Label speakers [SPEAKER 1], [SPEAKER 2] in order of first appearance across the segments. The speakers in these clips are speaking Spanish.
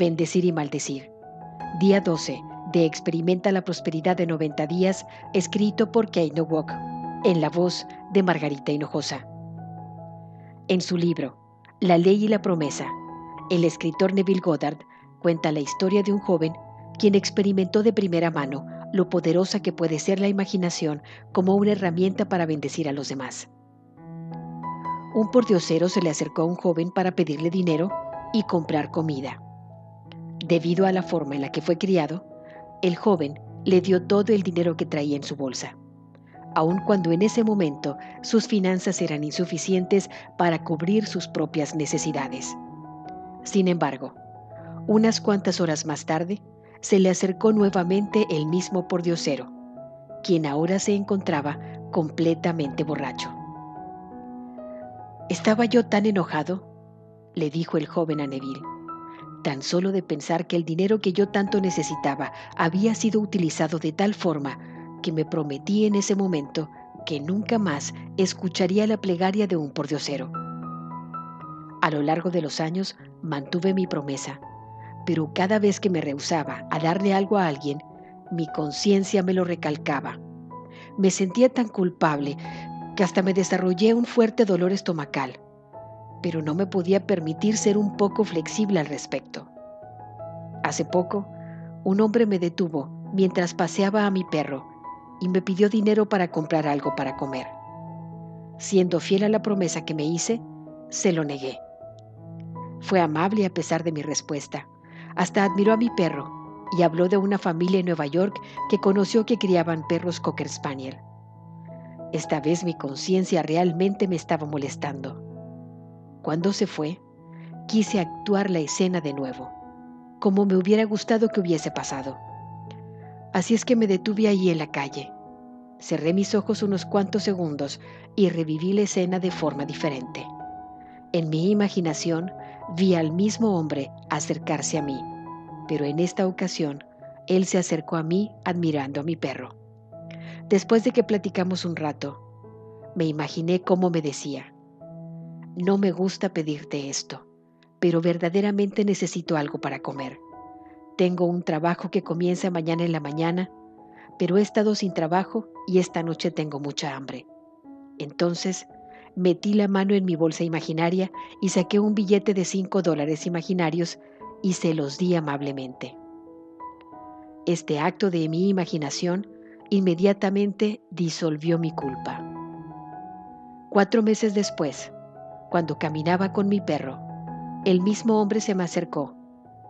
[SPEAKER 1] Bendecir y maldecir. Día 12 de Experimenta la Prosperidad de 90 días, escrito por Kate Nowak, en la voz de Margarita Hinojosa. En su libro, La Ley y la Promesa, el escritor Neville Goddard cuenta la historia de un joven quien experimentó de primera mano lo poderosa que puede ser la imaginación como una herramienta para bendecir a los demás. Un pordiosero se le acercó a un joven para pedirle dinero y comprar comida. Debido a la forma en la que fue criado, el joven le dio todo el dinero que traía en su bolsa, aun cuando en ese momento sus finanzas eran insuficientes para cubrir sus propias necesidades. Sin embargo, unas cuantas horas más tarde, se le acercó nuevamente el mismo pordiosero, quien ahora se encontraba completamente borracho. ¿Estaba yo tan enojado? le dijo el joven a Neville tan solo de pensar que el dinero que yo tanto necesitaba había sido utilizado de tal forma que me prometí en ese momento que nunca más escucharía la plegaria de un pordiosero. A lo largo de los años mantuve mi promesa, pero cada vez que me rehusaba a darle algo a alguien, mi conciencia me lo recalcaba. Me sentía tan culpable que hasta me desarrollé un fuerte dolor estomacal pero no me podía permitir ser un poco flexible al respecto. Hace poco, un hombre me detuvo mientras paseaba a mi perro y me pidió dinero para comprar algo para comer. Siendo fiel a la promesa que me hice, se lo negué. Fue amable a pesar de mi respuesta. Hasta admiró a mi perro y habló de una familia en Nueva York que conoció que criaban perros Cocker Spaniel. Esta vez mi conciencia realmente me estaba molestando. Cuando se fue, quise actuar la escena de nuevo, como me hubiera gustado que hubiese pasado. Así es que me detuve allí en la calle. Cerré mis ojos unos cuantos segundos y reviví la escena de forma diferente. En mi imaginación vi al mismo hombre acercarse a mí, pero en esta ocasión él se acercó a mí admirando a mi perro. Después de que platicamos un rato, me imaginé cómo me decía, no me gusta pedirte esto, pero verdaderamente necesito algo para comer. Tengo un trabajo que comienza mañana en la mañana, pero he estado sin trabajo y esta noche tengo mucha hambre. Entonces, metí la mano en mi bolsa imaginaria y saqué un billete de cinco dólares imaginarios y se los di amablemente. Este acto de mi imaginación inmediatamente disolvió mi culpa. Cuatro meses después, cuando caminaba con mi perro, el mismo hombre se me acercó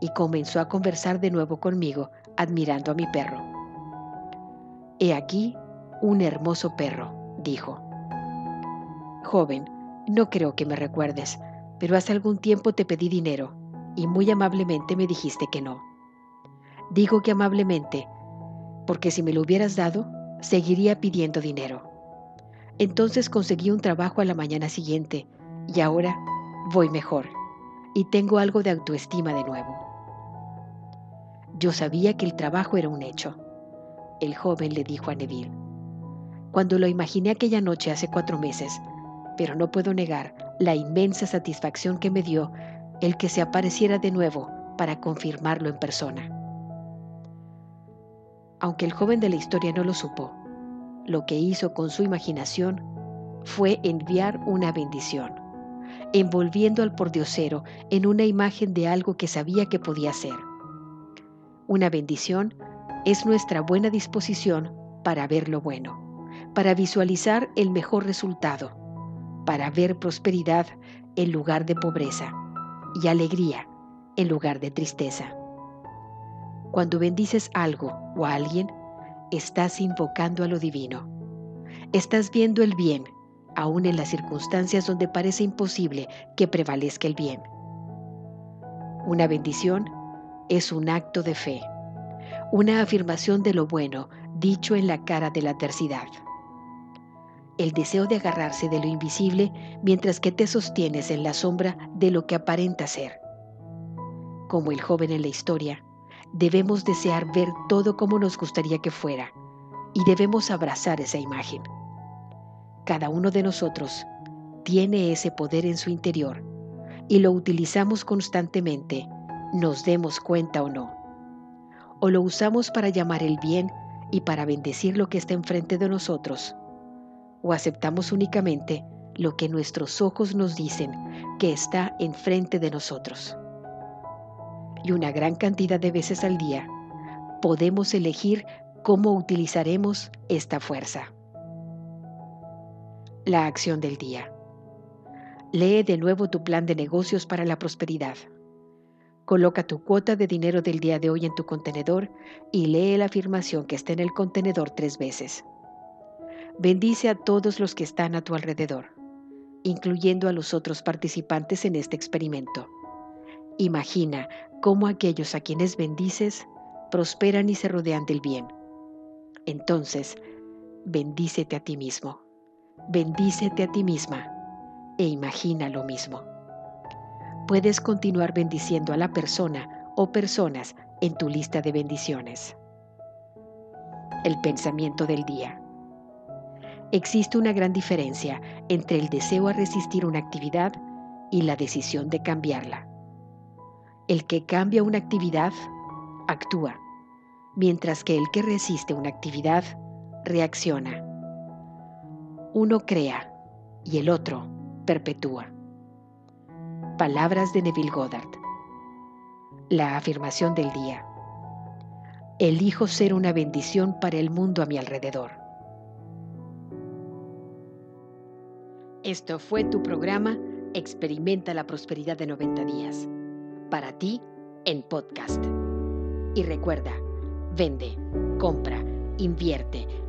[SPEAKER 1] y comenzó a conversar de nuevo conmigo, admirando a mi perro. He aquí un hermoso perro, dijo. Joven, no creo que me recuerdes, pero hace algún tiempo te pedí dinero y muy amablemente me dijiste que no. Digo que amablemente, porque si me lo hubieras dado, seguiría pidiendo dinero. Entonces conseguí un trabajo a la mañana siguiente y ahora voy mejor y tengo algo de autoestima de nuevo. Yo sabía que el trabajo era un hecho. El joven le dijo a Neville. Cuando lo imaginé aquella noche hace cuatro meses, pero no puedo negar la inmensa satisfacción que me dio el que se apareciera de nuevo para confirmarlo en persona. Aunque el joven de la historia no lo supo, lo que hizo con su imaginación fue enviar una bendición envolviendo al pordiosero en una imagen de algo que sabía que podía ser. Una bendición es nuestra buena disposición para ver lo bueno, para visualizar el mejor resultado, para ver prosperidad en lugar de pobreza y alegría en lugar de tristeza. Cuando bendices algo o a alguien, estás invocando a lo divino. Estás viendo el bien aún en las circunstancias donde parece imposible que prevalezca el bien. Una bendición es un acto de fe, una afirmación de lo bueno dicho en la cara de la adversidad. El deseo de agarrarse de lo invisible mientras que te sostienes en la sombra de lo que aparenta ser. Como el joven en la historia, debemos desear ver todo como nos gustaría que fuera y debemos abrazar esa imagen. Cada uno de nosotros tiene ese poder en su interior y lo utilizamos constantemente, nos demos cuenta o no. O lo usamos para llamar el bien y para bendecir lo que está enfrente de nosotros, o aceptamos únicamente lo que nuestros ojos nos dicen que está enfrente de nosotros. Y una gran cantidad de veces al día podemos elegir cómo utilizaremos esta fuerza. La acción del día. Lee de nuevo tu plan de negocios para la prosperidad. Coloca tu cuota de dinero del día de hoy en tu contenedor y lee la afirmación que está en el contenedor tres veces. Bendice a todos los que están a tu alrededor, incluyendo a los otros participantes en este experimento. Imagina cómo aquellos a quienes bendices prosperan y se rodean del bien. Entonces, bendícete a ti mismo, bendícete a ti misma e imagina lo mismo. Puedes continuar bendiciendo a la persona o personas en tu lista de bendiciones. El pensamiento del día. Existe una gran diferencia entre el deseo a resistir una actividad y la decisión de cambiarla. El que cambia una actividad actúa, mientras que el que resiste una actividad reacciona. Uno crea y el otro perpetúa. Palabras de Neville Goddard. La afirmación del día. Elijo ser una bendición para el mundo a mi alrededor. Esto fue tu programa Experimenta la Prosperidad de 90 días. Para ti, en podcast. Y recuerda, vende, compra, invierte